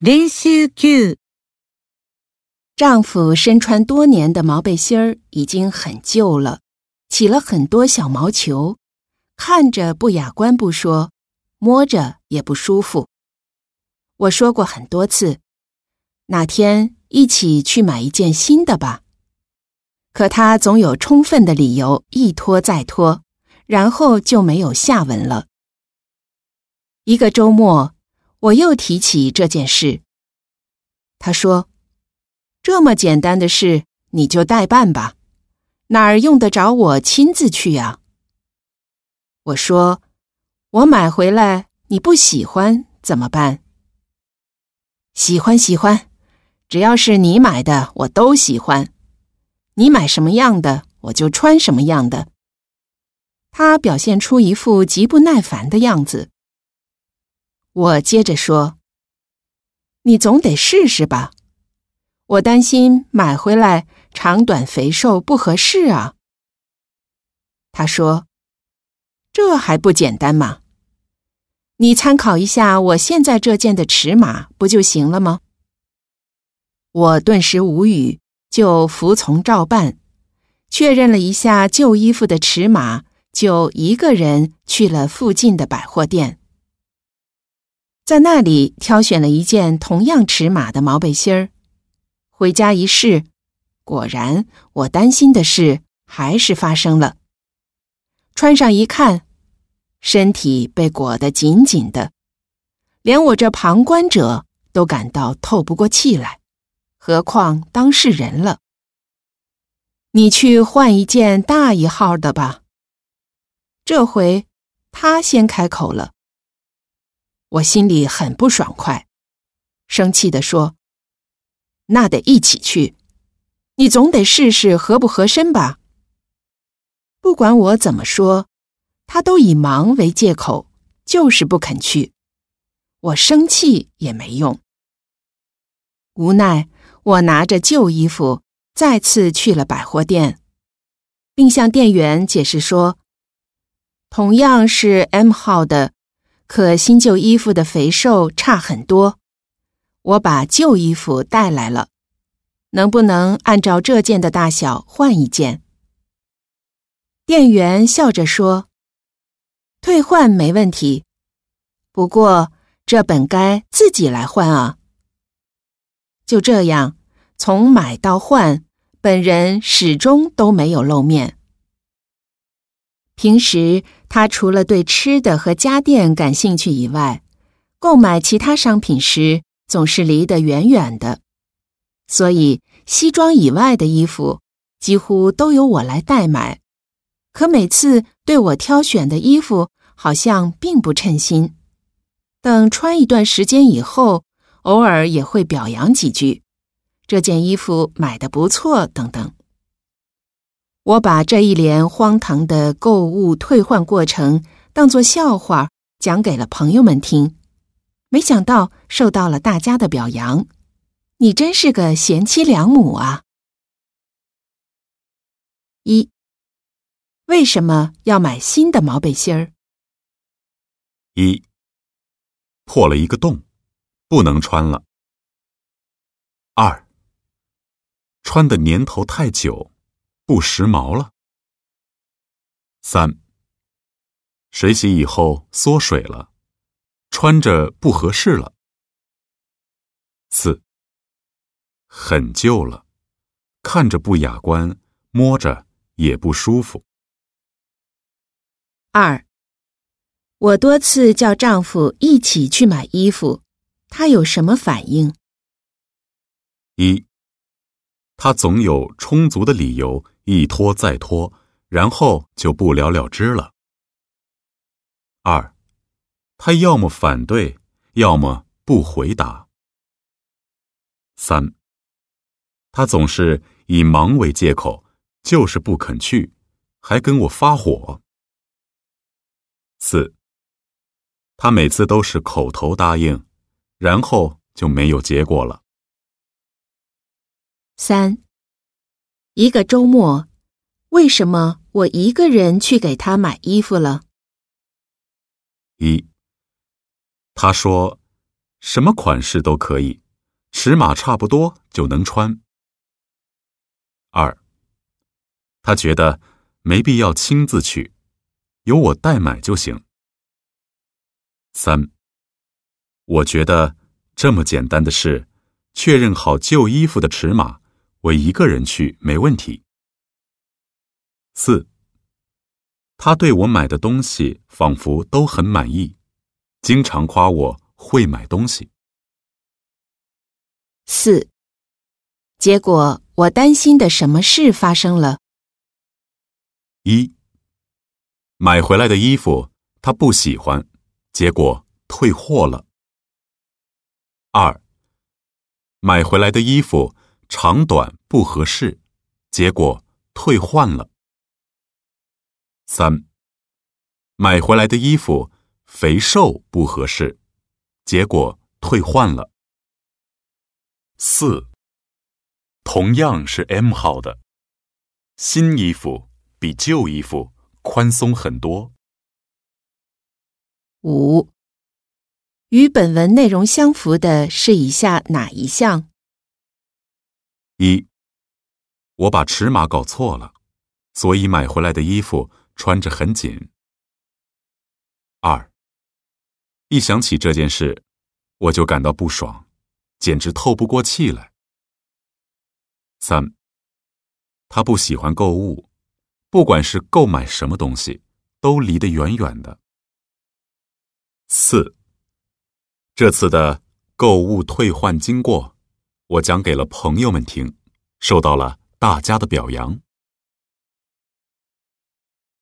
練習9丈夫身穿多年的毛背心儿已经很旧了，起了很多小毛球，看着不雅观不说，摸着也不舒服。我说过很多次，哪天一起去买一件新的吧。可他总有充分的理由一拖再拖，然后就没有下文了。一个周末。我又提起这件事，他说：“这么简单的事，你就代办吧，哪儿用得着我亲自去呀？”我说：“我买回来你不喜欢怎么办？”喜欢喜欢，只要是你买的，我都喜欢。你买什么样的，我就穿什么样的。他表现出一副极不耐烦的样子。我接着说：“你总得试试吧，我担心买回来长短肥瘦不合适啊。”他说：“这还不简单吗？你参考一下我现在这件的尺码不就行了吗？”我顿时无语，就服从照办，确认了一下旧衣服的尺码，就一个人去了附近的百货店。在那里挑选了一件同样尺码的毛背心儿，回家一试，果然我担心的事还是发生了。穿上一看，身体被裹得紧紧的，连我这旁观者都感到透不过气来，何况当事人了。你去换一件大一号的吧。这回他先开口了。我心里很不爽快，生气地说：“那得一起去，你总得试试合不合身吧。”不管我怎么说，他都以忙为借口，就是不肯去。我生气也没用，无奈我拿着旧衣服再次去了百货店，并向店员解释说：“同样是 M 号的。”可新旧衣服的肥瘦差很多，我把旧衣服带来了，能不能按照这件的大小换一件？店员笑着说：“退换没问题，不过这本该自己来换啊。”就这样，从买到换，本人始终都没有露面。平时他除了对吃的和家电感兴趣以外，购买其他商品时总是离得远远的，所以西装以外的衣服几乎都由我来代买。可每次对我挑选的衣服好像并不称心，等穿一段时间以后，偶尔也会表扬几句：“这件衣服买的不错。”等等。我把这一连荒唐的购物退换过程当作笑话讲给了朋友们听，没想到受到了大家的表扬。你真是个贤妻良母啊！一，为什么要买新的毛背心儿？一，破了一个洞，不能穿了。二，穿的年头太久。不时髦了。三，水洗以后缩水了，穿着不合适了。四，很旧了，看着不雅观，摸着也不舒服。二，我多次叫丈夫一起去买衣服，他有什么反应？一，他总有充足的理由。一拖再拖，然后就不了了之了。二，他要么反对，要么不回答。三，他总是以忙为借口，就是不肯去，还跟我发火。四，他每次都是口头答应，然后就没有结果了。三。一个周末，为什么我一个人去给他买衣服了？一，他说什么款式都可以，尺码差不多就能穿。二，他觉得没必要亲自去，由我代买就行。三，我觉得这么简单的事，确认好旧衣服的尺码，我一个人去没问题。四，他对我买的东西仿佛都很满意，经常夸我会买东西。四，结果我担心的什么事发生了？一，买回来的衣服他不喜欢，结果退货了。二，买回来的衣服长短不合适，结果退换了。三，买回来的衣服肥瘦不合适，结果退换了。四，同样是 M 号的新衣服比旧衣服宽松很多。五，与本文内容相符的是以下哪一项？一，我把尺码搞错了，所以买回来的衣服。穿着很紧。二，一想起这件事，我就感到不爽，简直透不过气来。三，他不喜欢购物，不管是购买什么东西，都离得远远的。四，这次的购物退换经过，我讲给了朋友们听，受到了大家的表扬。